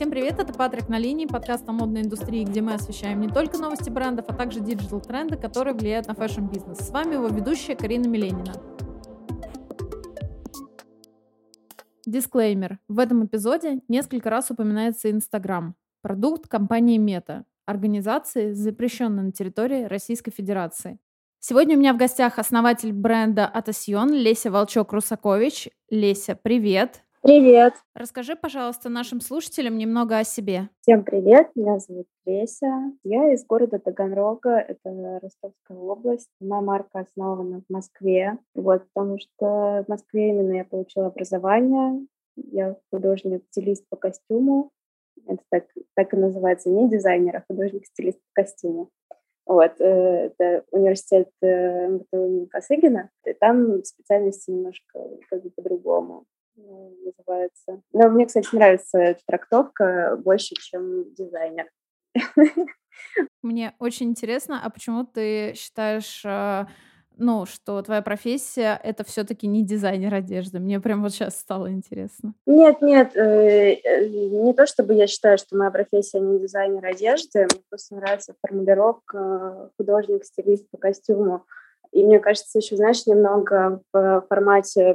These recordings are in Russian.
Всем привет, это Патрик на линии, подкаст о модной индустрии, где мы освещаем не только новости брендов, а также digital-тренды, которые влияют на fashion-бизнес. С вами его ведущая Карина Миленина. Дисклеймер. В этом эпизоде несколько раз упоминается Instagram, продукт компании Meta, организации, запрещенной на территории Российской Федерации. Сегодня у меня в гостях основатель бренда Otocyon Леся Волчок-Русакович. Леся, привет! Привет. Расскажи, пожалуйста, нашим слушателям немного о себе. Всем привет, меня зовут Леся. Я из города Таганрога, это Ростовская область. Моя марка основана в Москве, вот, потому что в Москве именно я получила образование. Я художник-стилист по костюму. Это так, так и называется, не дизайнер, а художник-стилист по костюму. Вот, э, это университет э, МГТУ Косыгина, и там специальности немножко как бы по-другому. Ну, называется. Но мне, кстати, нравится эта трактовка больше, чем дизайнер. Мне очень интересно, а почему ты считаешь, э, ну, что твоя профессия — это все таки не дизайнер одежды? Мне прям вот сейчас стало интересно. Нет, нет, э, э, не то чтобы я считаю, что моя профессия не дизайнер одежды, мне просто нравится формулировка художник-стилист по костюму. И мне кажется, еще, знаешь, немного в формате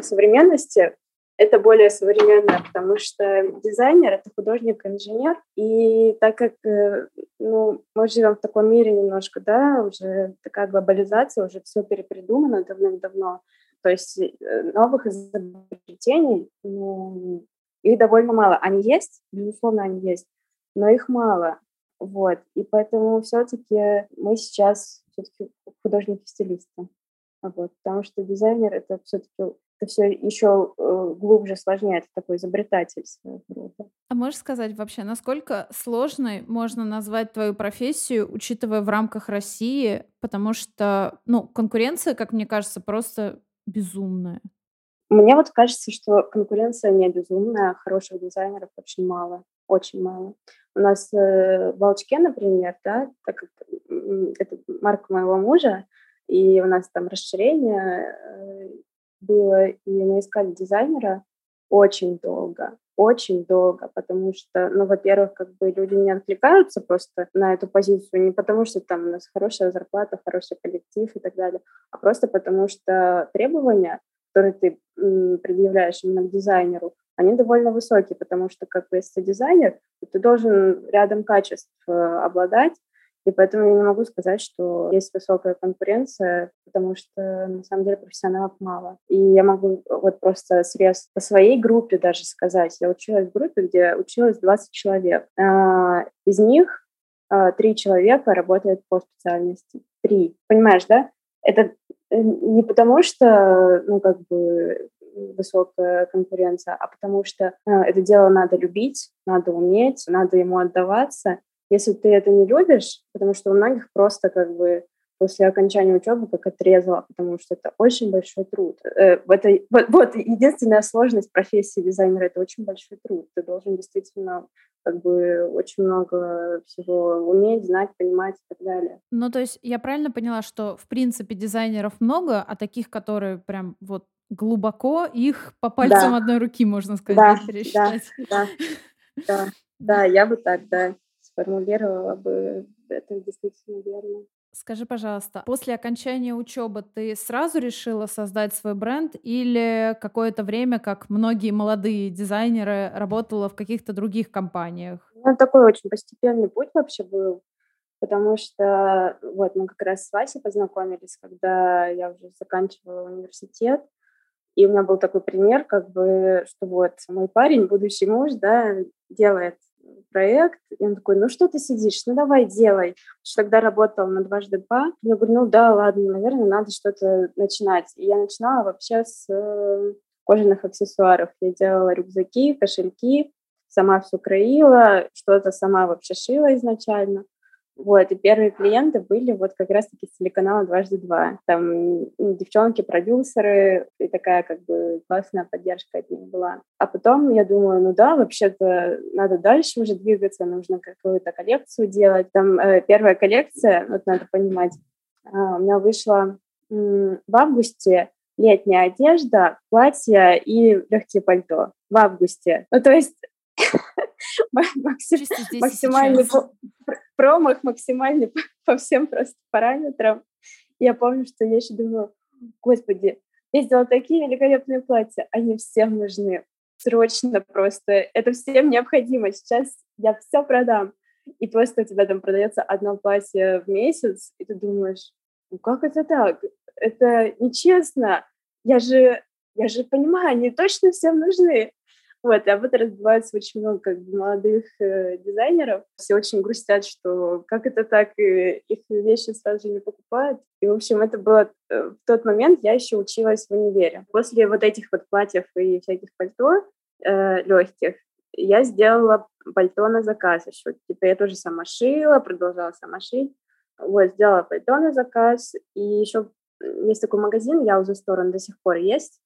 современности это более современное, потому что дизайнер — это художник-инженер, и так как э, ну, мы живем в таком мире немножко, да, уже такая глобализация, уже все перепридумано давным-давно, то есть э, новых изобретений, ну, их довольно мало. Они есть, безусловно, они есть, но их мало. Вот. И поэтому все-таки мы сейчас все-таки художники-стилисты. Вот. Потому что дизайнер — это все-таки это все еще э, глубже, сложнее, это такой изобретатель своего рода. А можешь сказать вообще, насколько сложной можно назвать твою профессию, учитывая в рамках России, потому что, ну, конкуренция, как мне кажется, просто безумная. Мне вот кажется, что конкуренция не безумная, хороших дизайнеров очень мало, очень мало. У нас э, в Волчке, например, да, так как это марка моего мужа, и у нас там расширение, э, было, и мы искали дизайнера очень долго, очень долго, потому что, ну, во-первых, как бы люди не откликаются просто на эту позицию не потому, что там у нас хорошая зарплата, хороший коллектив и так далее, а просто потому что требования, которые ты предъявляешь именно к дизайнеру, они довольно высокие, потому что, как бы, если ты дизайнер, ты должен рядом качеств э, обладать, и поэтому я не могу сказать, что есть высокая конкуренция, потому что на самом деле профессионалов мало. И я могу вот просто срез по своей группе даже сказать. Я училась в группе, где училось 20 человек. А, из них а, три человека работают по специальности. Три. Понимаешь, да? Это э, не потому, что, ну, как бы высокая конкуренция, а потому что э, это дело надо любить, надо уметь, надо ему отдаваться. Если ты это не любишь, потому что у многих просто как бы после окончания учебы как отрезала, потому что это очень большой труд. Э, это, вот, вот единственная сложность профессии дизайнера — это очень большой труд. Ты должен действительно как бы очень много всего уметь, знать, понимать и так далее. Ну, то есть я правильно поняла, что в принципе дизайнеров много, а таких, которые прям вот глубоко, их по пальцам да. одной руки, можно сказать, да, пересчитать. Да, да, да, да, я бы так, да сформулировала бы это действительно верно. Скажи, пожалуйста, после окончания учебы ты сразу решила создать свой бренд или какое-то время, как многие молодые дизайнеры, работала в каких-то других компаниях? Ну, такой очень постепенный путь вообще был, потому что вот мы как раз с Васей познакомились, когда я уже заканчивала университет, и у меня был такой пример, как бы, что вот мой парень, будущий муж, да, делает проект, и он такой, ну что ты сидишь, ну давай делай. Потому что тогда работал на дважды два. Я говорю, ну да, ладно, наверное, надо что-то начинать. И я начинала вообще с э, кожаных аксессуаров. Я делала рюкзаки, кошельки, сама все краила, что-то сама вообще шила изначально. Вот, и первые клиенты были вот как раз-таки с телеканала «Дважды два». Там девчонки-продюсеры, и такая как бы классная поддержка от них была. А потом я думаю, ну да, вообще-то надо дальше уже двигаться, нужно какую-то коллекцию делать. Там э, первая коллекция, вот надо понимать, э, у меня вышла э, в августе летняя одежда, платья и легкие пальто в августе. Ну, то есть максимальный промах, максимальный по всем просто параметрам. Я помню, что я еще думала, господи, я сделала такие великолепные платья, они всем нужны, срочно просто, это всем необходимо, сейчас я все продам. И просто у тебя там продается одно платье в месяц, и ты думаешь, ну как это так? Это нечестно. Я же, я же понимаю, они точно всем нужны. Вот, и об этом разбивается очень много как бы, молодых э, дизайнеров. Все очень грустят, что как это так, и их вещи сразу же не покупают. И, в общем, это было э, в тот момент, я еще училась в универе. После вот этих вот платьев и всяких пальто э, легких, я сделала пальто на заказ еще. Типа я тоже сама шила, продолжала сама шить. Вот, сделала пальто на заказ. И еще есть такой магазин, я уже сторон до сих пор есть.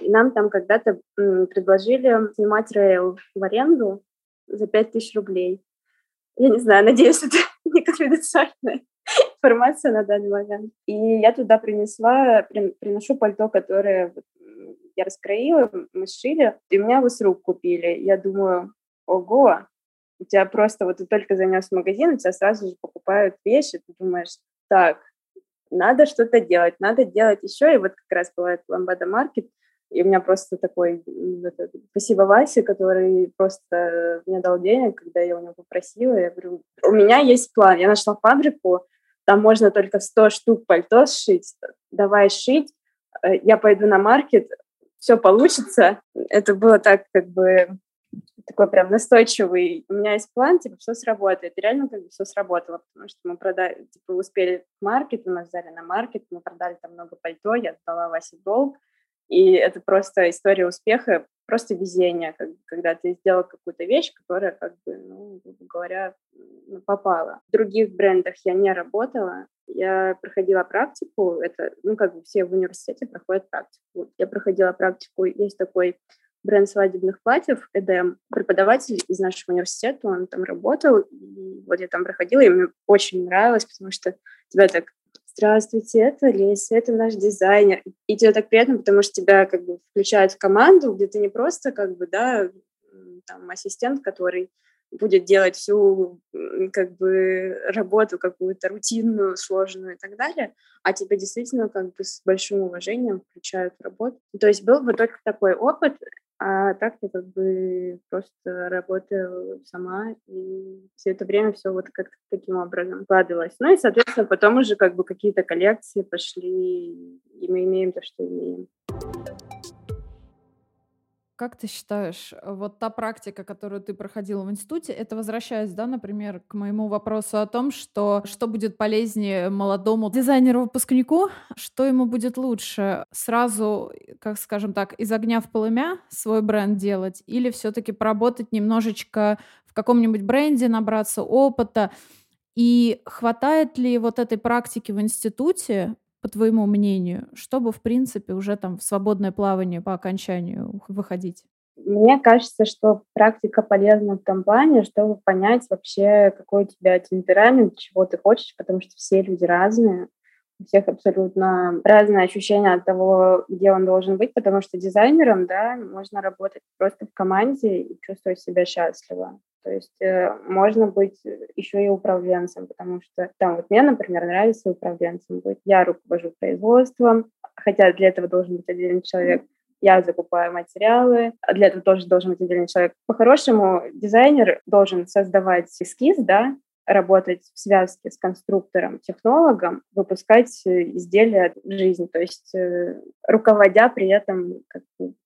И нам там когда-то предложили снимать рейл в аренду за 5000 рублей. Я не знаю, надеюсь, это не конфиденциальная информация на данный момент. И я туда принесла, при, приношу пальто, которое я раскроила, мы сшили, и у меня его с рук купили. Я думаю, ого, у тебя просто вот ты только занес в магазин, у тебя сразу же покупают вещи, ты думаешь, так, надо что-то делать, надо делать еще. И вот как раз бывает Ламбада Маркет, и у меня просто такой, это, спасибо Васе, который просто мне дал денег, когда я у него попросила. Я говорю, у меня есть план. Я нашла фабрику, там можно только 100 штук пальто сшить. Давай шить. Э, я пойду на маркет, все получится. Это было так, как бы, такой прям настойчивый. У меня есть план, типа, все сработает. И реально как бы все сработало, потому что мы продали, типа, успели в маркет, мы взяли на маркет, мы продали там много пальто, я отдала Васе долг, и это просто история успеха, просто везение, как, когда ты сделал какую-то вещь, которая, как бы, ну, грубо говоря, попала. В других брендах я не работала, я проходила практику, это, ну, как бы все в университете проходят практику. Я проходила практику, есть такой бренд свадебных платьев, Эдем, преподаватель из нашего университета, он там работал, и вот я там проходила, и мне очень нравилось, потому что тебя так здравствуйте, это Леся, это наш дизайнер. И тебе так приятно, потому что тебя как бы включают в команду, где ты не просто как бы, да, там, ассистент, который будет делать всю как бы работу какую-то рутинную, сложную и так далее, а тебя действительно как бы с большим уважением включают в работу. То есть был бы только такой опыт, а так я как бы просто работаю сама, и все это время все вот как таким образом складывалось. Ну и, соответственно, потом уже как бы какие-то коллекции пошли, и мы имеем то, что имеем. Как ты считаешь, э, вот та практика, которую ты проходила в институте, это возвращаясь, да, например, к моему вопросу о том, что что будет полезнее молодому дизайнеру-выпускнику, что ему будет лучше, сразу, как скажем так, из огня в полымя свой бренд делать, или все-таки поработать немножечко в каком-нибудь бренде, набраться опыта, и хватает ли вот этой практики в институте по твоему мнению, чтобы, в принципе, уже там в свободное плавание по окончанию выходить? Мне кажется, что практика полезна в том плане, чтобы понять вообще, какой у тебя темперамент, чего ты хочешь, потому что все люди разные, у всех абсолютно разные ощущения от того, где он должен быть, потому что дизайнером, да, можно работать просто в команде и чувствовать себя счастливо. То есть э, можно быть еще и управленцем, потому что там вот мне, например, нравится управленцем быть. Я руковожу производством, хотя для этого должен быть отдельный человек. Я закупаю материалы, а для этого тоже должен быть отдельный человек. По-хорошему, дизайнер должен создавать эскиз, да, работать в связке с конструктором, технологом, выпускать изделия в жизнь, то есть э, руководя при этом как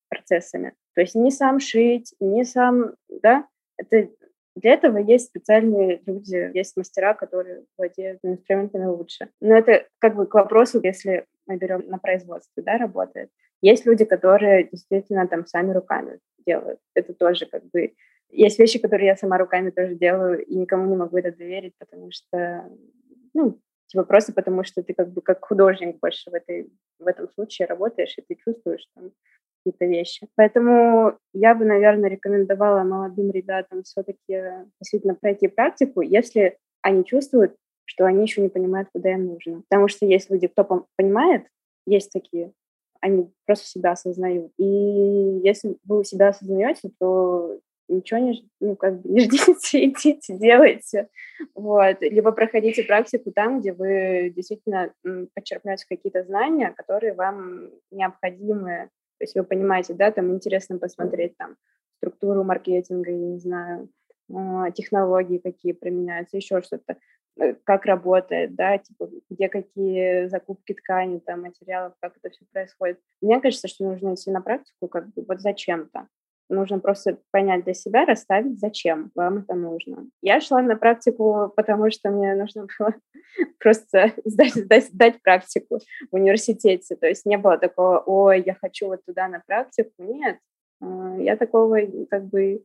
процессами. То есть не сам шить, не сам, да, это для этого есть специальные люди, есть мастера, которые владеют инструментами лучше. Но это как бы к вопросу, если мы берем на производстве, да, работает. Есть люди, которые действительно там сами руками делают. Это тоже как бы... Есть вещи, которые я сама руками тоже делаю, и никому не могу это доверить, потому что, ну, типа просто потому, что ты как бы как художник больше в, этой, в этом случае работаешь, и ты чувствуешь там какие-то вещи. Поэтому я бы, наверное, рекомендовала молодым ребятам все-таки действительно пройти практику, если они чувствуют, что они еще не понимают, куда им нужно. Потому что есть люди, кто понимает, есть такие, они просто себя осознают. И если вы себя осознаете, то ничего не, ну, как бы не ждите, идите, делайте. Вот. Либо проходите практику там, где вы действительно почерпнете какие-то знания, которые вам необходимы. То есть вы понимаете, да, там интересно посмотреть там структуру маркетинга, я не знаю, а, технологии какие применяются, еще что-то, э, как работает, да, типа, где какие закупки ткани, там, материалов, как это все происходит. Мне кажется, что нужно идти на практику как бы вот зачем-то. Нужно просто понять для себя, расставить, зачем вам это нужно. Я шла на практику, потому что мне нужно было просто сдать, сдать, сдать практику в университете. То есть не было такого, ой, я хочу вот туда на практику. Нет, а, я такого как бы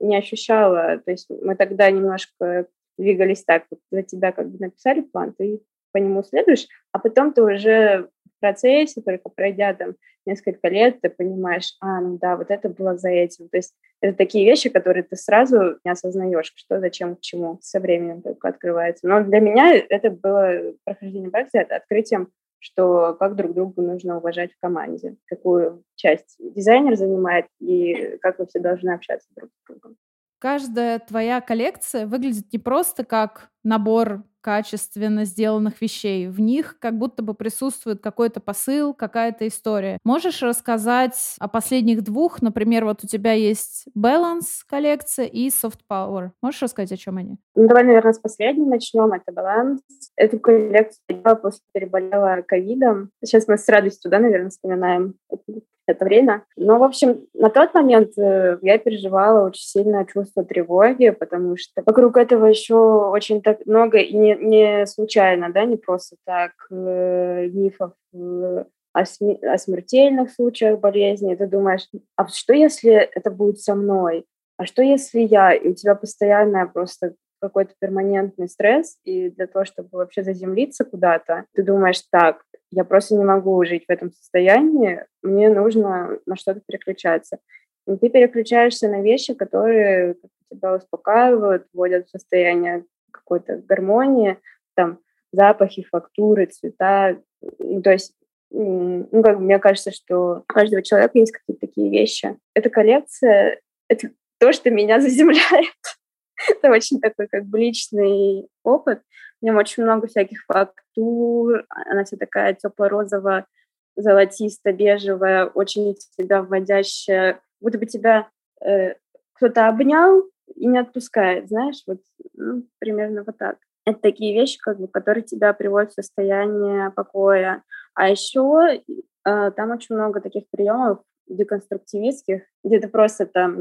не ощущала. То есть мы тогда немножко двигались так, вот за тебя как бы написали план, ты по нему следуешь, а потом ты уже процессе, только пройдя там несколько лет, ты понимаешь, а, ну да, вот это было за этим. То есть это такие вещи, которые ты сразу не осознаешь, что, зачем, к чему, со временем только открывается. Но для меня это было прохождение практики, это открытием что как друг друга нужно уважать в команде, какую часть дизайнер занимает и как вы все должны общаться друг с другом. Каждая твоя коллекция выглядит не просто как набор качественно сделанных вещей. В них как будто бы присутствует какой-то посыл, какая-то история. Можешь рассказать о последних двух? Например, вот у тебя есть Balance коллекция и Soft Power. Можешь рассказать, о чем они? Ну, давай, наверное, с последней начнем. Это Balance. Эту коллекцию я после переболела ковидом. Сейчас мы с радостью, да, наверное, вспоминаем это время. Но, в общем, на тот момент э, я переживала очень сильное чувство тревоги, потому что вокруг этого еще очень так много и не, не случайно, да, не просто так э, мифов э, о, о смертельных случаях болезни. Ты думаешь, а что если это будет со мной? А что если я? И у тебя постоянная просто какой-то перманентный стресс, и для того, чтобы вообще заземлиться куда-то, ты думаешь, так, я просто не могу жить в этом состоянии, мне нужно на что-то переключаться. И ты переключаешься на вещи, которые тебя успокаивают, вводят в состояние какой-то гармонии, там, запахи, фактуры, цвета. Ну, то есть, ну, как мне кажется, что у каждого человека есть какие-то такие вещи. Эта коллекция — это то, что меня заземляет. Это очень такой как бы личный опыт. Нем очень много всяких фактур. Она вся такая тепло-розово золотисто-бежевая, очень тебя вводящая. Будто бы тебя э, кто-то обнял и не отпускает, знаешь, вот ну, примерно вот так. Это такие вещи, как бы, которые тебя приводят в состояние покоя. А еще э, там очень много таких приемов, деконструктивистских, где ты просто там,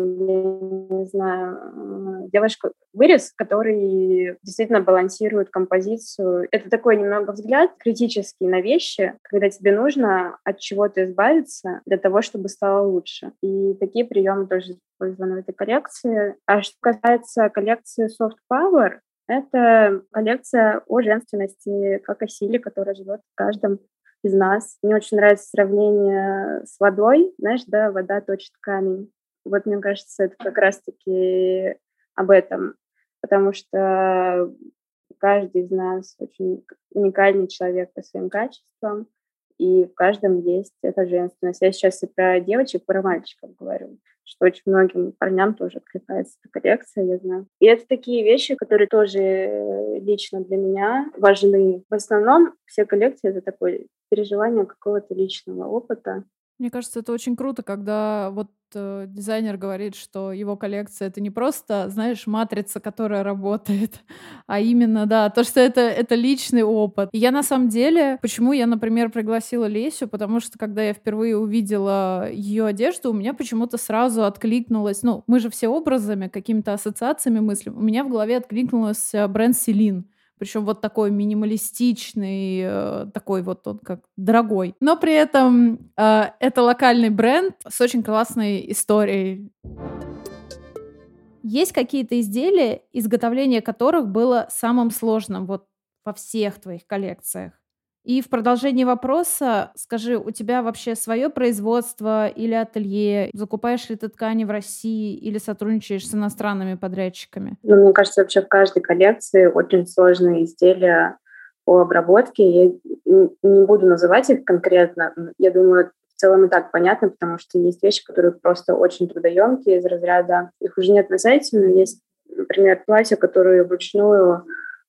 не знаю, делаешь вырез, который действительно балансирует композицию. Это такой немного взгляд критический на вещи, когда тебе нужно от чего-то избавиться для того, чтобы стало лучше. И такие приемы тоже использованы в этой коллекции. А что касается коллекции Soft Power, это коллекция о женственности, как о силе, которая живет в каждом из нас. Мне очень нравится сравнение с водой. Знаешь, да, вода точит камень. Вот мне кажется, это как раз-таки об этом. Потому что каждый из нас очень уникальный человек по своим качествам, и в каждом есть эта женственность. Я сейчас и про девочек, и про мальчиков говорю что очень многим парням тоже откликается эта коллекция, я знаю. И это такие вещи, которые тоже э, лично для меня важны. В основном все коллекции — это такое переживание какого-то личного опыта. Мне кажется, это очень круто, когда вот э, дизайнер говорит, что его коллекция это не просто, знаешь, матрица, которая работает, а именно, да, то, что это, это личный опыт. И я на самом деле, почему я, например, пригласила Лесю, потому что когда я впервые увидела ее одежду, у меня почему-то сразу откликнулось, ну, мы же все образами, какими-то ассоциациями мыслим, у меня в голове откликнулась э, бренд Селин причем вот такой минималистичный, э, такой вот он как дорогой. Но при этом э, это локальный бренд с очень классной историей. Есть какие-то изделия, изготовление которых было самым сложным вот во всех твоих коллекциях? И в продолжении вопроса скажи, у тебя вообще свое производство или ателье? Закупаешь ли ты ткани в России или сотрудничаешь с иностранными подрядчиками? Ну, мне кажется, вообще в каждой коллекции очень сложные изделия по обработке. Я не буду называть их конкретно. Я думаю, в целом и так понятно, потому что есть вещи, которые просто очень трудоемкие из разряда. Их уже нет на сайте, но есть, например, платья, которые вручную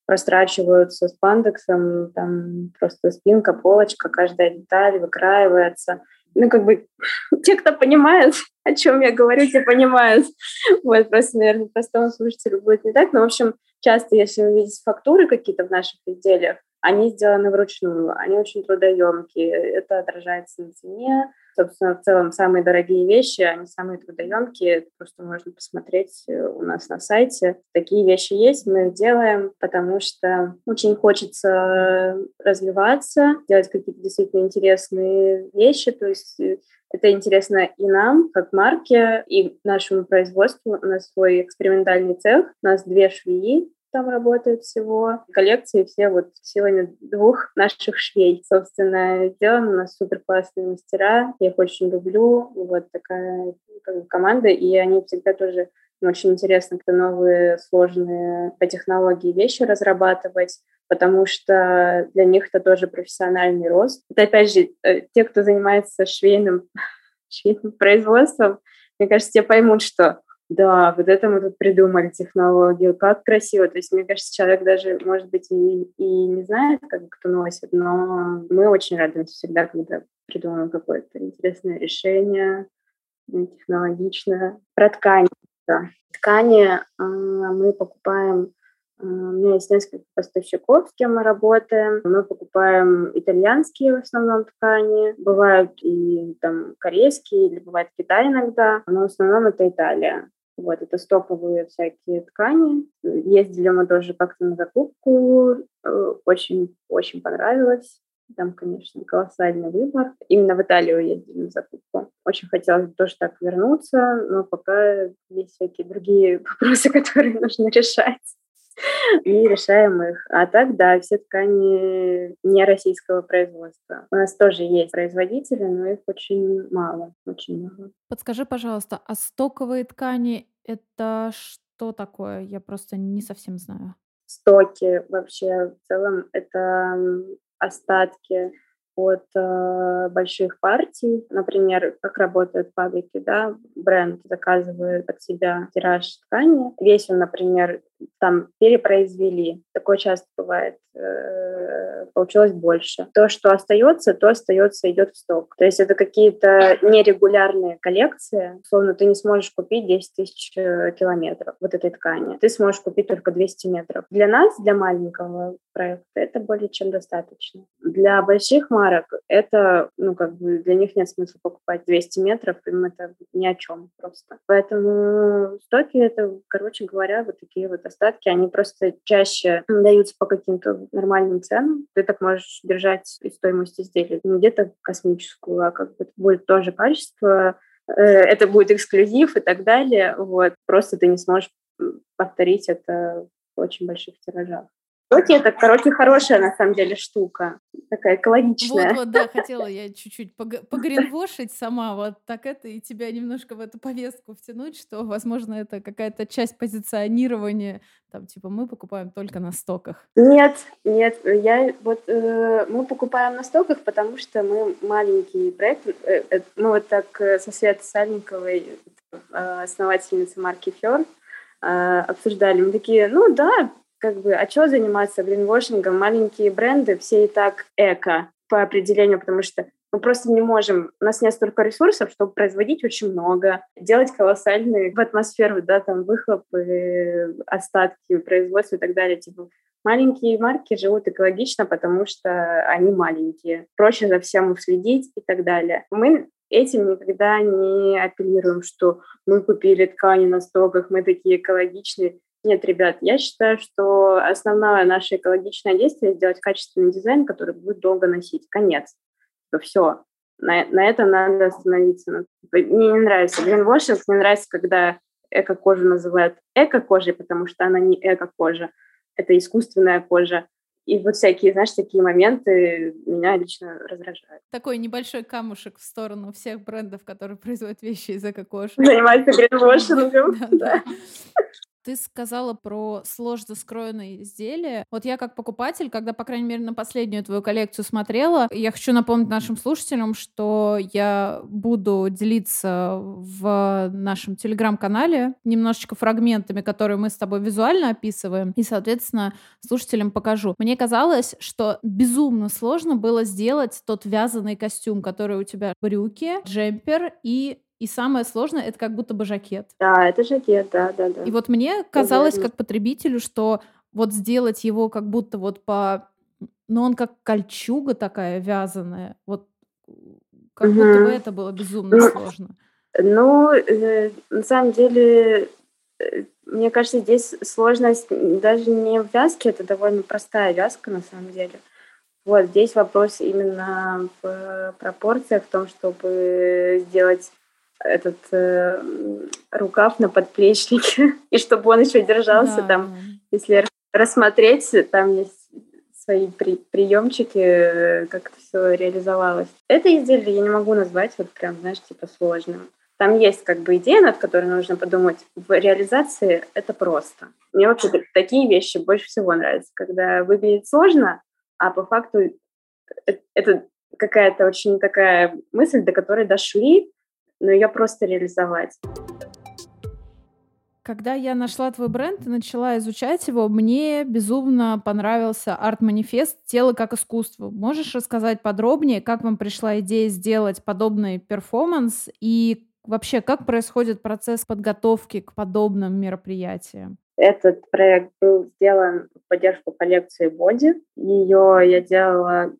прострачиваются с пандексом, там просто спинка, полочка, каждая деталь выкраивается. Ну, как бы те, кто понимает, о чем я говорю, те понимают. Вот, просто, наверное, простому слушателю будет не так. Но, в общем, часто, если вы видите фактуры какие-то в наших изделиях, они сделаны вручную, они очень трудоемкие, это отражается на цене. Собственно, в целом самые дорогие вещи, они самые трудоемкие, просто можно посмотреть э, у нас на сайте. Такие вещи есть, мы их делаем, потому что очень хочется развиваться, делать какие-то действительно интересные вещи, то есть э, это интересно и нам, как марке, и нашему производству. У нас свой экспериментальный цех, у нас две швеи, там работает всего. Коллекции все вот силами двух наших швей, собственно, сделаны. У нас супер классные мастера, я их очень люблю. Вот такая как бы, команда, и они всегда тоже очень интересно какие-то новые сложные по технологии вещи разрабатывать, потому что для них это тоже профессиональный рост. Это, опять же, э, те, кто занимается швейным, швейным производством, мне кажется, те поймут, что да, вот это мы тут придумали технологию, как красиво. То есть, мне кажется, человек даже, может быть, и, и не знает, как кто носит, но мы очень радуемся всегда, когда придумываем какое-то интересное решение, технологичное. Про ткань. Да. Ткани э, мы покупаем у меня есть несколько поставщиков, с кем мы работаем. Мы покупаем итальянские в основном ткани. Бывают и там корейские, или бывает Китай иногда. Но в основном это Италия. Вот, это стоковые всякие ткани. Ездили мы тоже как-то на закупку. Очень-очень э, понравилось. Там, конечно, колоссальный выбор. Именно в Италию ездили на закупку. Очень хотелось тоже так вернуться, но пока есть всякие другие вопросы, которые нужно решать и решаем их. А так, да, все ткани не российского производства. У нас тоже есть производители, но их очень мало, очень мало. Подскажи, пожалуйста, а стоковые ткани — это что такое? Я просто не совсем знаю. Стоки вообще в целом это остатки от э, больших партий. Например, как работают фабрики, да, бренд заказывает под себя тираж ткани. Весь он, например, там перепроизвели. Такое часто бывает. Э, получилось больше. То, что остается, то остается, идет в сток. То есть это какие-то нерегулярные коллекции. Условно, ты не сможешь купить 10 тысяч э, километров вот этой ткани. Ты сможешь купить только 200 метров. Для нас, для маленького проекта, это более чем достаточно. Для больших марок это, ну, как бы для них нет смысла покупать 200 метров, им это ни о чем просто. Поэтому стоки это, короче говоря, вот такие вот остатки, они просто чаще даются по каким-то нормальным ценам. Ты так можешь держать и стоимость изделия не где-то космическую, а как бы будет тоже качество, э, это будет эксклюзив и так далее. Вот. Просто ты не сможешь повторить это в очень больших тиражах. Соки это, короче, хорошая на самом деле штука, такая экологичная. Вот, вот, да, хотела я чуть-чуть погринвошить сама, вот так это, и тебя немножко в эту повестку втянуть, что, возможно, это какая-то часть позиционирования, там, типа, мы покупаем только на стоках. Нет, нет, я вот, э, мы покупаем на стоках, потому что мы маленький проект, э, э, мы вот так э, со Светой Сальниковой, э, основательницей марки Фер, э, обсуждали, мы такие, ну да, как бы, а что заниматься гринвошингом? Маленькие бренды, все и так эко по определению, потому что мы просто не можем, у нас нет столько ресурсов, чтобы производить очень много, делать колоссальные в атмосферу, да, там выхлопы, остатки производства и так далее. Типа маленькие марки живут экологично, потому что они маленькие. Проще за всем уследить и так далее. Мы этим никогда не апеллируем, что мы купили ткани на стоках, мы такие экологичные. Нет, ребят, я считаю, что основное наше экологичное действие — сделать качественный дизайн, который будет долго носить. Конец. Все. На, на этом надо остановиться. Мне не нравится гринвошинг, мне нравится, когда эко-кожу называют эко-кожей, потому что она не эко-кожа, это искусственная кожа. И вот всякие, знаешь, такие моменты меня лично раздражают. Такой небольшой камушек в сторону всех брендов, которые производят вещи из эко-кожи. Занимаются гринвошингом, да. Ты сказала про сложно скроенные изделия. Вот я как покупатель, когда, по крайней мере, на последнюю твою коллекцию смотрела, я хочу напомнить нашим слушателям, что я буду делиться в нашем телеграм-канале немножечко фрагментами, которые мы с тобой визуально описываем, и, соответственно, слушателям покажу. Мне казалось, что безумно сложно было сделать тот вязаный костюм, который у тебя брюки, джемпер и и самое сложное это как будто бы жакет. Да, это жакет, да, да, да. И вот мне казалось, как потребителю, что вот сделать его как будто вот по... Ну, он как кольчуга такая вязаная. Вот как угу. будто бы это было безумно ну, сложно. Ну, э, на самом деле, э, мне кажется, здесь сложность даже не в вязке, это довольно простая вязка на самом деле. Вот здесь вопрос именно в пропорциях, в том, чтобы сделать этот э, рукав на подплечнике, и чтобы он еще держался да. там. Если рассмотреть, там есть свои при, приемчики, как это все реализовалось. Это изделие я не могу назвать вот прям, знаешь, типа сложным. Там есть как бы идея, над которой нужно подумать. В реализации это просто. Мне вообще такие вещи больше всего нравятся, когда выглядит сложно, а по факту э, это какая-то очень такая мысль, до которой дошли, но ее просто реализовать. Когда я нашла твой бренд и начала изучать его, мне безумно понравился арт-манифест «Тело как искусство». Можешь рассказать подробнее, как вам пришла идея сделать подобный перформанс и вообще, как происходит процесс подготовки к подобным мероприятиям? Этот проект был сделан в поддержку коллекции Боди. Ее я делала,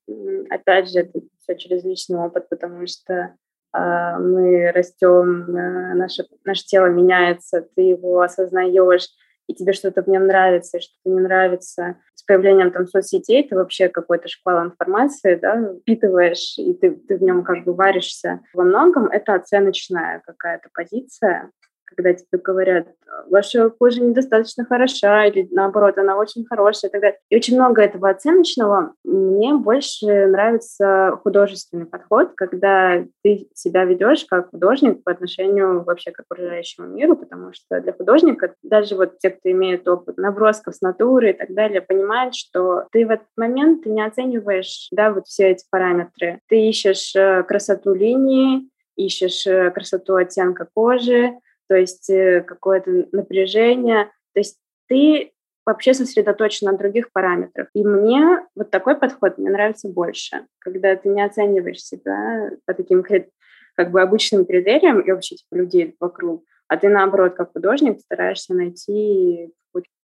опять же, это все через личный опыт, потому что мы растем, э, наше, наше тело меняется, ты его осознаешь, и тебе что-то в нем нравится, и что-то не нравится. С появлением там соцсетей ты вообще какой-то шквал информации, да, впитываешь, и ты, ты в нем как бы варишься. Во многом это оценочная какая-то позиция, когда тебе говорят, ваша кожа недостаточно хороша, или наоборот, она очень хорошая и так далее. И очень много этого оценочного. Мне больше нравится художественный подход, когда ты себя ведешь как художник по отношению вообще к окружающему миру, потому что для художника, даже вот те, кто имеет опыт набросков с натуры и так далее, понимают, что ты в этот момент ты не оцениваешь да, вот все эти параметры. Ты ищешь э, красоту линии, ищешь э, красоту оттенка кожи, то есть э, какое-то напряжение. То есть ты вообще сосредоточен на других параметрах. И мне вот такой подход мне нравится больше, когда ты не оцениваешь себя по таким как бы обычным критериям и вообще типа, людей вокруг, а ты наоборот, как художник, стараешься найти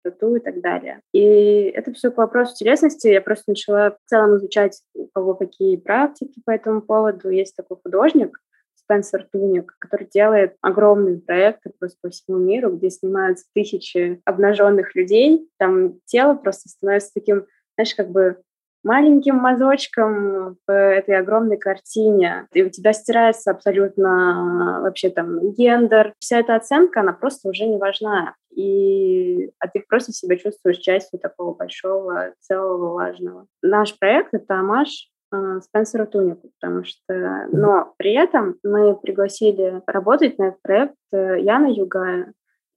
красоту и так далее. И это все к вопросу телесности. Я просто начала в целом изучать, у кого какие практики по этому поводу. Есть такой художник, Спенсер Туник, который делает огромные проекты просто по всему миру, где снимаются тысячи обнаженных людей. Там тело просто становится таким, знаешь, как бы маленьким мазочком в этой огромной картине. И у тебя стирается абсолютно вообще там гендер. Вся эта оценка, она просто уже не важна. И, а ты просто себя чувствуешь частью такого большого, целого, важного. Наш проект — это амаш а, Спенсеру Тунику, потому что... Но при этом мы пригласили работать на этот проект э, Яна Югая.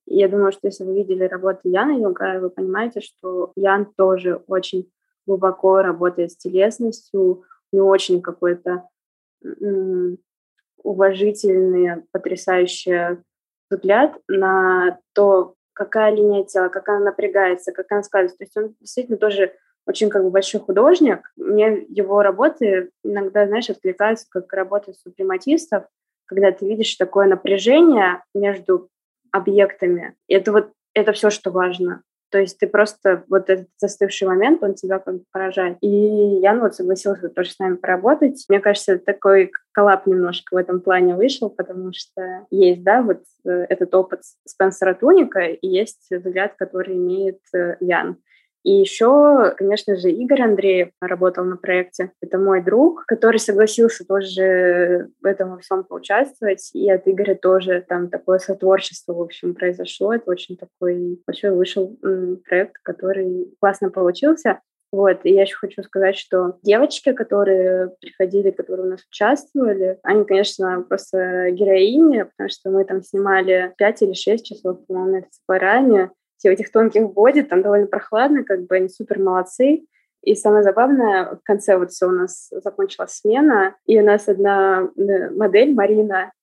И я думаю, что если вы видели работы Яны Югая, вы понимаете, что Ян тоже очень глубоко работает с телесностью, него очень какой-то уважительный, потрясающий взгляд на то, какая линия тела, как она напрягается, как она складывается. То есть он действительно тоже очень как бы большой художник. Мне его работы иногда, знаешь, откликаются как работы супрематистов, когда ты видишь такое напряжение между объектами. И это вот это все, что важно. То есть ты просто вот этот застывший момент, он тебя как бы поражает. И я ну, вот согласилась вот тоже с нами поработать. Мне кажется, такой коллап немножко в этом плане вышел, потому что есть, да, вот э, этот опыт Спенсера Туника и есть взгляд, который имеет э, Ян. И еще, конечно же, Игорь Андреев работал на проекте. Это мой друг, который согласился тоже в этом во всем поучаствовать. И от Игоря тоже там такое сотворчество, в общем, произошло. Это очень такой большой вышел проект, который классно получился. Вот, и я еще хочу сказать, что девочки, которые приходили, которые у нас участвовали, они, конечно, просто героини, потому что мы там снимали 5 или 6 часов, по-моему, на Рецепаране, все этих тонких боди, там довольно прохладно, как бы они супер молодцы. И самое забавное, в конце вот все у нас закончилась смена, и у нас одна модель, Марина,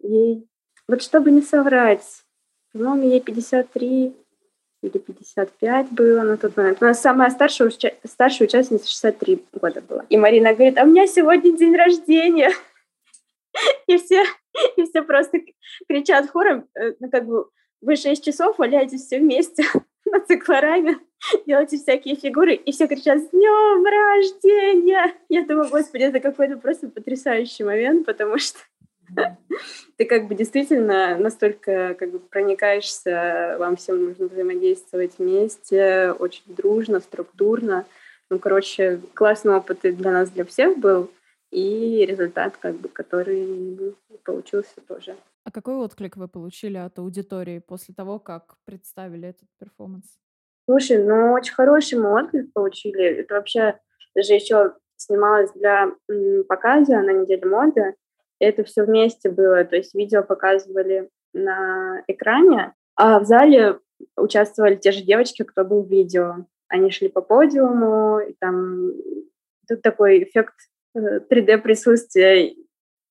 ей, вот чтобы не соврать, по-моему, ей 53 или 55 было на тот момент. У нас самая старшая, уча- старшая участница 63 года была. И Марина говорит, а у меня сегодня день рождения. И все, и все просто кричат хором, э, ну, как бы, вы 6 часов валяетесь все вместе на циклораме, делаете всякие фигуры, и все кричат «С днем рождения!» Я думаю, господи, это какой-то просто потрясающий момент, потому что ты как бы действительно настолько как бы проникаешься, вам всем нужно взаимодействовать вместе, очень дружно, структурно. Ну, короче, классный опыт для нас, для всех был, и результат, как бы, который получился тоже. А какой отклик вы получили от аудитории после того, как представили этот перформанс? Слушай, ну очень хороший мы отклик получили. Это вообще даже еще снималось для показа на неделе моды. Это все вместе было, то есть видео показывали на экране, а в зале участвовали те же девочки, кто был в видео. Они шли по подиуму, и там тут такой эффект 3D э,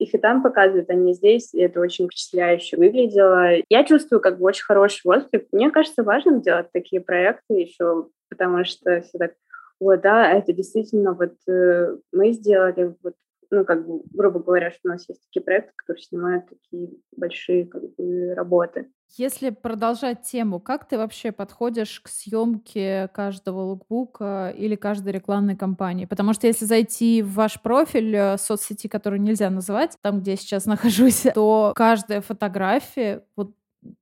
их и там показывают, они здесь, и это очень впечатляюще выглядело. Я чувствую как бы очень хороший отклик. Мне кажется важным делать такие проекты еще, потому что все так, вот, да, это действительно вот э, мы сделали, вот ну, как бы, грубо говоря, что у нас есть такие проекты, которые снимают такие большие как бы, работы. Если продолжать тему, как ты вообще подходишь к съемке каждого лукбука или каждой рекламной кампании? Потому что если зайти в ваш профиль э, соцсети, который нельзя называть, там, где я сейчас нахожусь, то каждая фотография, вот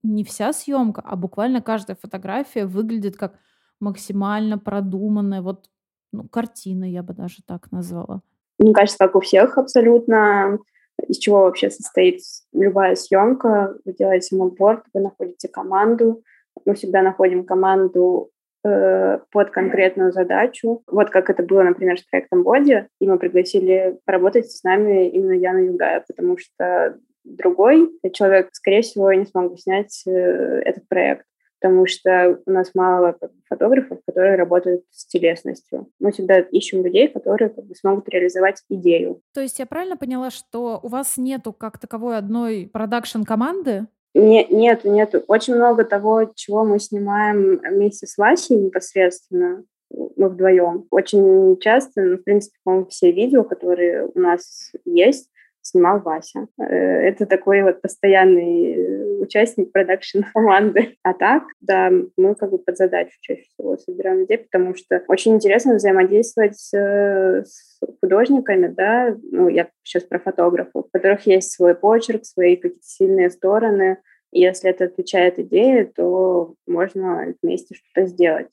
не вся съемка, а буквально каждая фотография выглядит как максимально продуманная, вот ну, картина, я бы даже так назвала. Мне кажется, как у всех абсолютно, из чего вообще состоит любая съемка. Вы делаете мудборд, вы находите команду. Мы всегда находим команду э, под конкретную задачу. Вот как это было, например, с проектом Боди, и мы пригласили поработать с нами именно Яну Югая, потому что другой человек, скорее всего, не смог бы снять э, этот проект потому что у нас мало фотографов, которые работают с телесностью. Мы всегда ищем людей, которые как бы, смогут реализовать идею. То есть я правильно поняла, что у вас нету как таковой одной продакшн-команды? Не, нету, нету. Очень много того, чего мы снимаем вместе с Васей непосредственно, мы вдвоем. Очень часто, ну, в принципе, по-моему, все видео, которые у нас есть, снимал Вася. Э, это такой вот постоянный э, участник продакшн команды. А так, да, мы как бы под задачу чаще всего собираем людей, потому что очень интересно взаимодействовать с, с художниками, да, ну, я сейчас про фотографов, у которых есть свой почерк, свои какие-то сильные стороны, и если это отвечает идее, то можно вместе что-то сделать.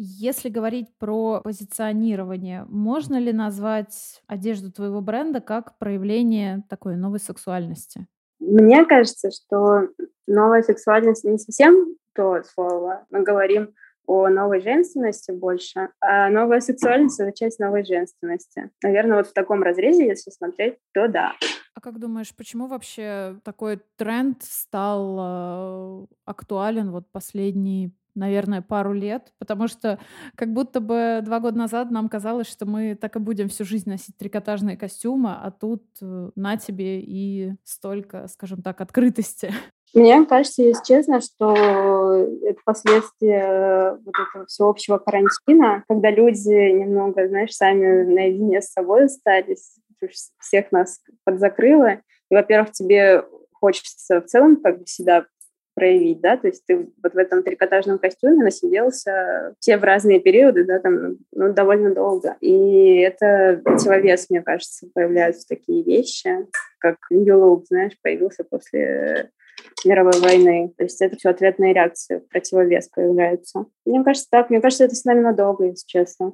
Если говорить про позиционирование, можно ли назвать одежду твоего бренда как проявление такой новой сексуальности? Мне кажется, что новая сексуальность не совсем то слово. Мы говорим о новой женственности больше, а новая сексуальность — это часть новой женственности. Наверное, вот в таком разрезе, если смотреть, то да. А как думаешь, почему вообще такой тренд стал э, актуален вот последние наверное, пару лет, потому что как будто бы два года назад нам казалось, что мы так и будем всю жизнь носить трикотажные костюмы, а тут э, на тебе и столько, скажем так, открытости. Мне кажется, если честно, что это последствия вот этого всеобщего карантина, когда люди немного, знаешь, сами наедине с собой остались, всех нас подзакрыло. И, во-первых, тебе хочется в целом как бы себя проявить, да, то есть ты вот в этом трикотажном костюме насиделся все в разные периоды, да, там, ну, довольно долго. И это противовес, мне кажется, появляются такие вещи, как New Look, знаешь, появился после мировой войны. То есть это все ответные реакции, противовес появляется. Мне кажется, так. Мне кажется, это с нами надолго, если честно.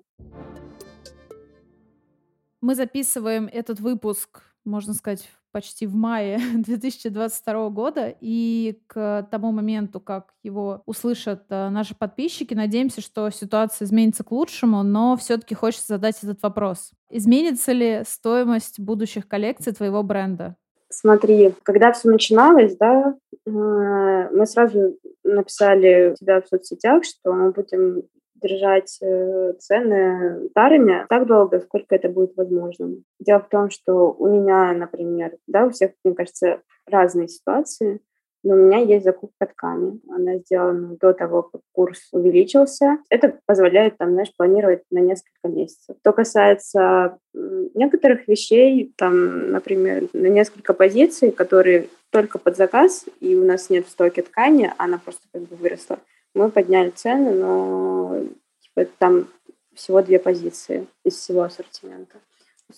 Мы записываем этот выпуск, можно сказать, почти в мае 2022 года, и к тому моменту, как его услышат э, наши подписчики, надеемся, что ситуация изменится к лучшему, но все-таки хочется задать этот вопрос. Изменится ли стоимость будущих коллекций твоего бренда? Смотри, когда все начиналось, да, мы сразу написали у себя в соцсетях, что мы будем держать э, цены старыми так долго, сколько это будет возможным. Дело в том, что у меня, например, да, у всех, мне кажется, разные ситуации, но у меня есть закупка ткани. Она сделана до того, как курс увеличился. Это позволяет, там, знаешь, планировать на несколько месяцев. Что касается некоторых вещей, там, например, на несколько позиций, которые только под заказ, и у нас нет в стоке ткани, она просто как бы выросла. Мы подняли цены, но типа, там всего две позиции из всего ассортимента.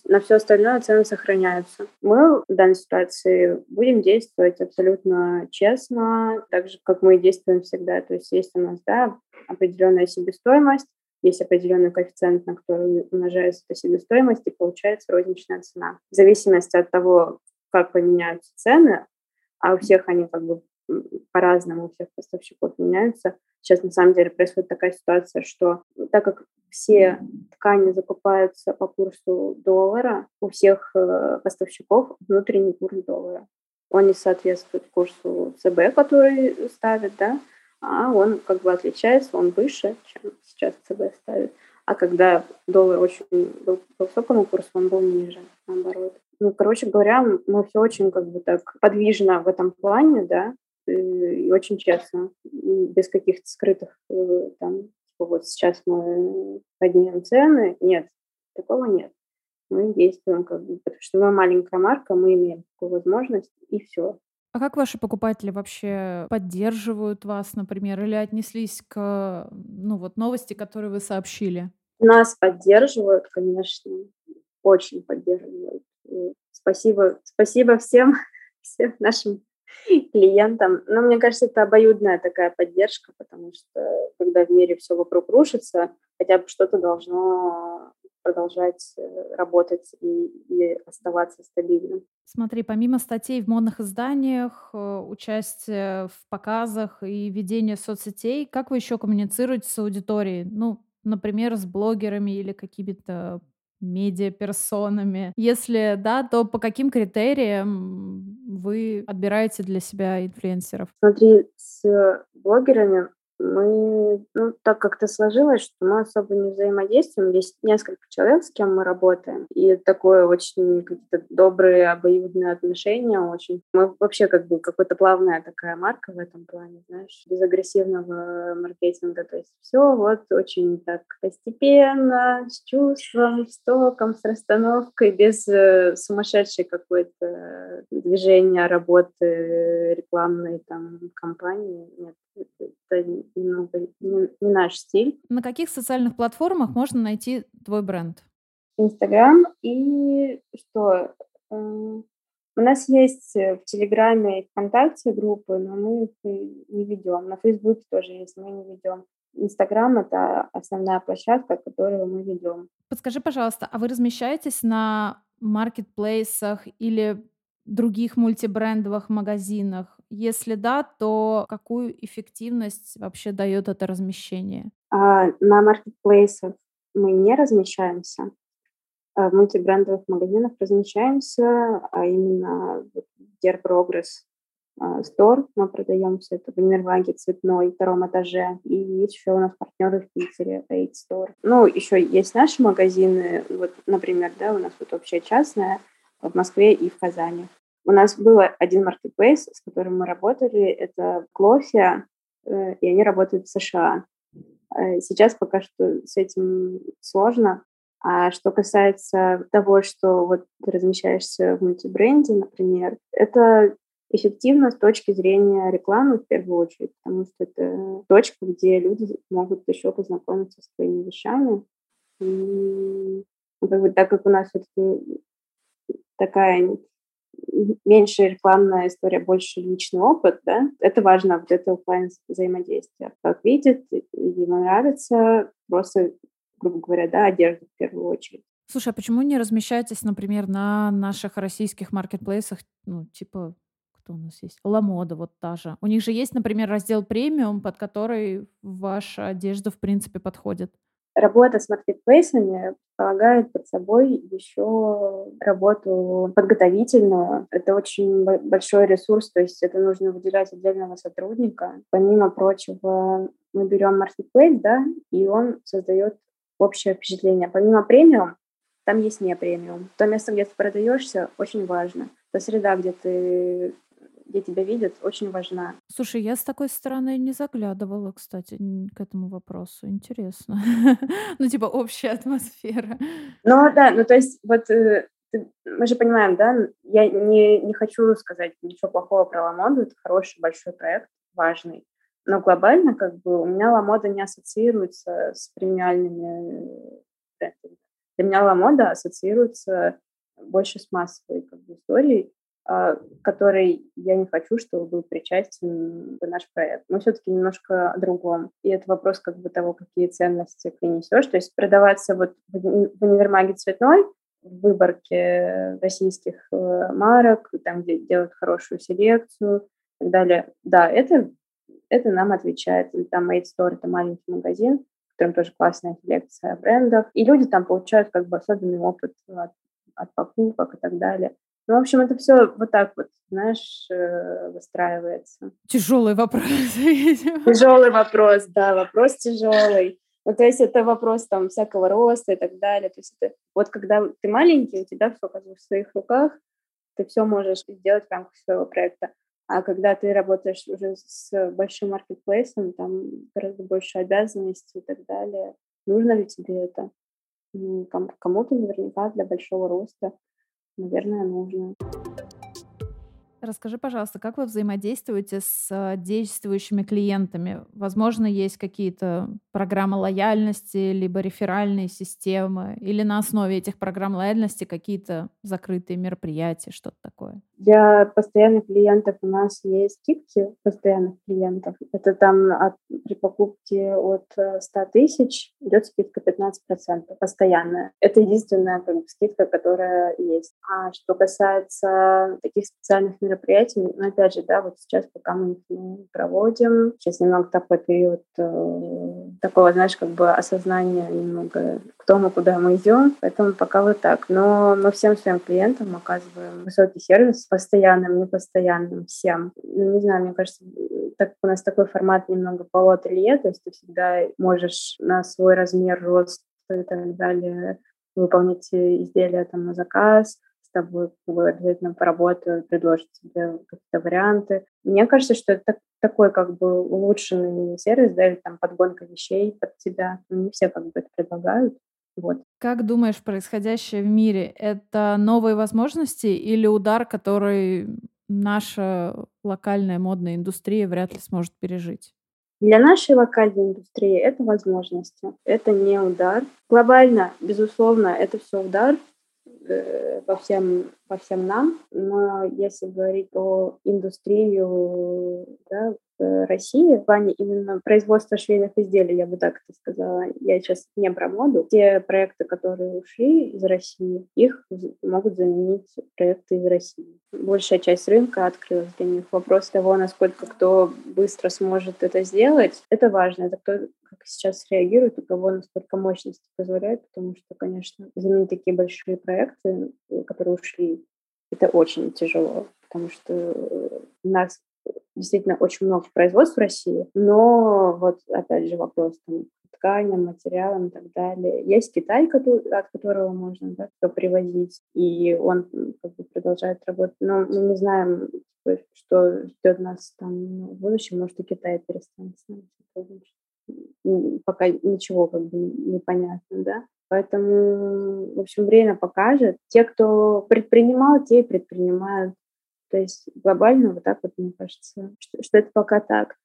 На все остальное цены сохраняются. Мы в данной ситуации будем действовать абсолютно честно, так же, как мы действуем всегда. То есть есть у нас да, определенная себестоимость, есть определенный коэффициент, на который умножается эта себестоимость, и получается розничная цена. В зависимости от того, как поменяются цены, а у всех они как бы по-разному, у всех поставщиков меняются. Сейчас на самом деле происходит такая ситуация, что так как все ткани закупаются по курсу доллара, у всех э, поставщиков внутренний курс доллара. Он не соответствует курсу ЦБ, который ставит, да, а он как бы отличается, он выше, чем сейчас ЦБ ставит. А когда доллар очень был по высокому курсу, он был ниже, наоборот. Ну, короче говоря, мы все очень как бы так подвижно в этом плане, да, и очень честно, без каких-то скрытых э, там, типа вот сейчас мы поднимем цены. Нет, такого нет. Мы действуем как бы, потому что мы маленькая марка, мы имеем такую возможность, и все. А как ваши покупатели вообще поддерживают вас, например, или отнеслись к ну, вот, новости, которые вы сообщили? Нас поддерживают, конечно, очень поддерживают. Спасибо, спасибо всем, всем нашим клиентам. Но мне кажется, это обоюдная такая поддержка, потому что когда в мире все вокруг рушится, хотя бы что-то должно продолжать э, работать и, и оставаться стабильным. Смотри, помимо статей в модных изданиях, э, участия в показах и ведения соцсетей, как вы еще коммуницируете с аудиторией? Ну, например, с блогерами или какими-то медиаперсонами? Если да, то по каким критериям вы отбираете для себя инфлюенсеров? Смотри, с блогерами мы, ну, так как-то сложилось, что мы особо не взаимодействуем. Есть несколько человек, с кем мы работаем, и такое очень какие-то добрые, обоюдные отношения очень. Мы вообще как бы какая-то плавная такая марка в этом плане, знаешь, без агрессивного маркетинга. То есть все вот очень так постепенно, с чувством, с током, с расстановкой, без э, сумасшедшей какой-то движения, работы рекламной там кампании. Нет, это немного не, не наш стиль. На каких социальных платформах можно найти твой бренд? Инстаграм и что? Э, у нас есть в Телеграме и ВКонтакте группы, но мы их не ведем. На Фейсбуке тоже есть, мы не ведем. Инстаграм — это основная площадка, которую мы ведем. Подскажи, пожалуйста, а вы размещаетесь на маркетплейсах или других мультибрендовых магазинах? Если да, то какую эффективность вообще дает это размещение? А, на маркетплейсах мы не размещаемся. А в мультибрендовых магазинах размещаемся, а именно Dear Progress Store мы продаем все это в универмаге цветной, втором этаже. И еще у нас партнеры в Питере, Aid Store. Ну, еще есть наши магазины, вот, например, да, у нас вот общая частная в Москве и в Казани. У нас был один маркетплейс, с которым мы работали, это Клофия, э, и они работают в США. Э, сейчас пока что с этим сложно. А что касается того, что вот ты размещаешься в мультибренде, например, это эффективно с точки зрения рекламы в первую очередь, потому что это точка, где люди могут еще познакомиться с твоими вещами. И, как бы, так как у нас все-таки такая меньше рекламная история, больше личный опыт, да, это важно, вот это офлайн взаимодействие. Как видит, ему нравится, просто, грубо говоря, да, одежда в первую очередь. Слушай, а почему не размещаетесь, например, на наших российских маркетплейсах, ну, типа, кто у нас есть? Ламода, вот та же. У них же есть, например, раздел премиум, под который ваша одежда, в принципе, подходит. Работа с маркетплейсами полагает под собой еще работу подготовительную. Это очень большой ресурс, то есть это нужно выделять отдельного сотрудника. Помимо прочего, мы берем маркетплейс, да, и он создает общее впечатление. Помимо премиум, там есть не премиум. То место, где ты продаешься, очень важно. Та среда, где ты где тебя видят, очень важна. Слушай, я с такой стороны не заглядывала, кстати, к этому вопросу. Интересно. Ну, типа общая атмосфера. Ну, да, ну, то есть вот э, мы же понимаем, да, я не, не хочу сказать ничего плохого про Ламоду, это хороший большой проект, важный. Но глобально, как бы, у меня Ламода не ассоциируется с премиальными брендами. Для меня Ламода ассоциируется больше с массовой как бы, историей, а, которой я не хочу, чтобы был причастен в наш проект. Мы все-таки немножко о другом. И это вопрос как бы того, какие ценности ты несешь. То есть продаваться вот в универмаге цветной, в выборке российских э, марок, там, где делают хорошую селекцию и так далее. Да, это, это нам отвечает. Или там Made Store — это маленький магазин, в котором тоже классная селекция брендов. И люди там получают как бы особенный опыт от, от покупок и так далее. Ну, в общем, это все вот так вот, знаешь, э, выстраивается. Тяжелый вопрос. Тяжелый вопрос, да, вопрос тяжелый. Ну, то есть это вопрос там всякого роста и так далее. То есть это вот когда ты маленький, у тебя все как бы в своих руках, ты все можешь сделать в рамках своего проекта. А когда ты работаешь уже с большим маркетплейсом, там гораздо больше обязанностей и так далее. Нужно ли тебе это? Кому-то наверняка для большого роста наверное, нужно. Расскажи, пожалуйста, как вы взаимодействуете с э, действующими клиентами? Возможно, есть какие-то программы лояльности, либо реферальные системы, или на основе этих программ лояльности какие-то закрытые мероприятия, что-то такое? Для постоянных клиентов у нас есть скидки постоянных клиентов. Это там от, при покупке от 100 э, тысяч идет скидка 15% постоянная. Это единственная как бы, скидка, которая есть. А что касается таких специальных мероприятий, ну, опять же, да, вот сейчас пока мы их не проводим, сейчас немного такой период э, такого, знаешь, как бы осознания немного, кто мы, куда мы идем, поэтому пока вот так. Но мы всем своим клиентам оказываем высокий сервис, постоянным, непостоянным, всем. Ну, не знаю, мне кажется, так у нас такой формат немного полуателье, то есть ты всегда можешь на свой размер, рост и так далее выполнить изделия там на заказ, тобой обязательно поработают, предложат тебе какие-то варианты. Мне кажется, что это такой как бы улучшенный сервис, да, или там подгонка вещей под тебя. Ну, не все как бы это предлагают. Вот. Как думаешь, происходящее в мире — это новые возможности или удар, который наша локальная модная индустрия вряд ли сможет пережить? Для нашей локальной индустрии это возможности, это не удар. Глобально, безусловно, это все удар по всем, по всем нам, но если говорить о индустрию да, России в плане именно производства швейных изделий, я бы так это сказала. Я сейчас не про моду. Те проекты, которые ушли из России, их могут заменить проекты из России. Большая часть рынка открылась для них. Вопрос того, насколько кто быстро сможет это сделать, это важно. Это кто как сейчас реагирует, у кого насколько мощности позволяет, потому что, конечно, заменить такие большие проекты, которые ушли, это очень тяжело, потому что у нас действительно очень много производств в России, но вот опять же вопрос там, тканям, материалам и так далее. Есть Китай, от которого можно да, привозить, и он как бы продолжает работать. Но мы не знаем, типа, что ждет нас там в будущем. Может, и Китай перестанет с нами. Пока ничего как бы не понятно, да. Поэтому, в общем, время покажет. Те, кто предпринимал, те и предпринимают. То есть глобально вот так вот, мне кажется, что, что это пока так.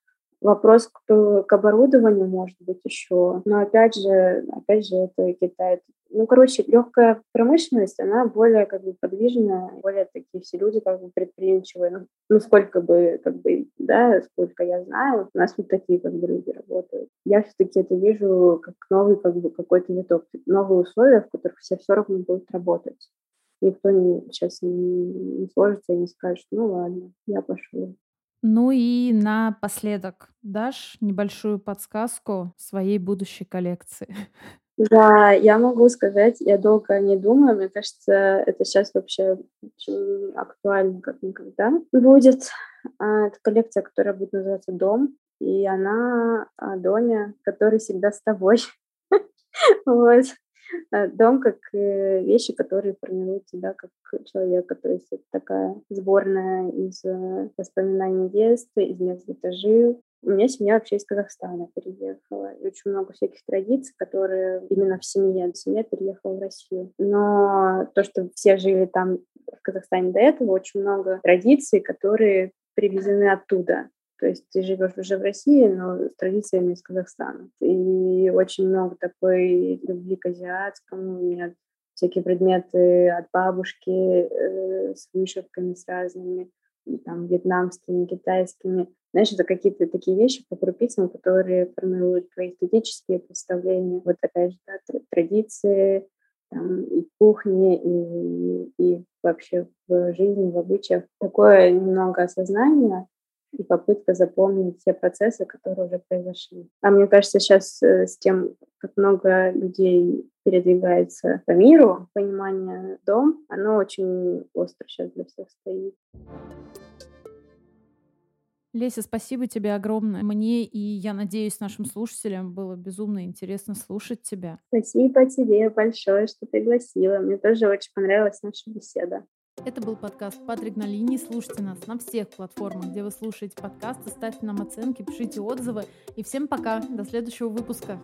Вопрос к, к оборудованию может быть еще, но опять же, опять же, это Китай. Ну, короче, легкая промышленность, она более как бы подвижная, более такие все люди как бы предприимчивые. Ну, ну сколько бы, как бы, да, сколько я знаю, у нас вот такие как бы люди работают. Я все-таки это вижу как новый как бы какой-то виток, новые условия, в которых все все равно будут работать никто не, сейчас не, не сложится и не скажет, ну ладно, я пошел. Ну и напоследок дашь небольшую подсказку своей будущей коллекции? Да, я могу сказать, я долго не думаю, мне кажется, это сейчас вообще очень актуально, как никогда будет. А, это коллекция, которая будет называться «Дом», и она о доме, который всегда с тобой. Вот. А, дом как э, вещи, которые формируют тебя как человека. То есть это такая сборная из э, воспоминаний детства, из мест, где ты жил, у меня семья вообще из Казахстана переехала. И очень много всяких традиций, которые именно в семье. Семья переехала в Россию. Но то, что все жили там в Казахстане до этого, очень много традиций, которые привезены оттуда. То есть ты живешь уже в России, но с традициями из Казахстана. И очень много такой любви к азиатскому. У меня всякие предметы от бабушки э, с вышивками, с разными, там, вьетнамскими, китайскими. Знаешь, это какие-то такие вещи по крупицам, которые формируют твои эстетические представления. Вот такая же да, традиции, там, и в кухне, и, и вообще в жизни, в обычаях. Такое немного осознание и попытка запомнить все процессы, которые уже произошли. А мне кажется, сейчас э, с тем, как много людей передвигается по миру, понимание дом, оно очень остро сейчас для всех стоит. Леся, спасибо тебе огромное. Мне и, я надеюсь, нашим слушателям было безумно интересно слушать тебя. Спасибо тебе большое, что пригласила. Мне тоже очень понравилась наша беседа. Это был подкаст «Патрик на линии». Слушайте нас на всех платформах, где вы слушаете подкасты. Ставьте нам оценки, пишите отзывы. И всем пока. До следующего выпуска.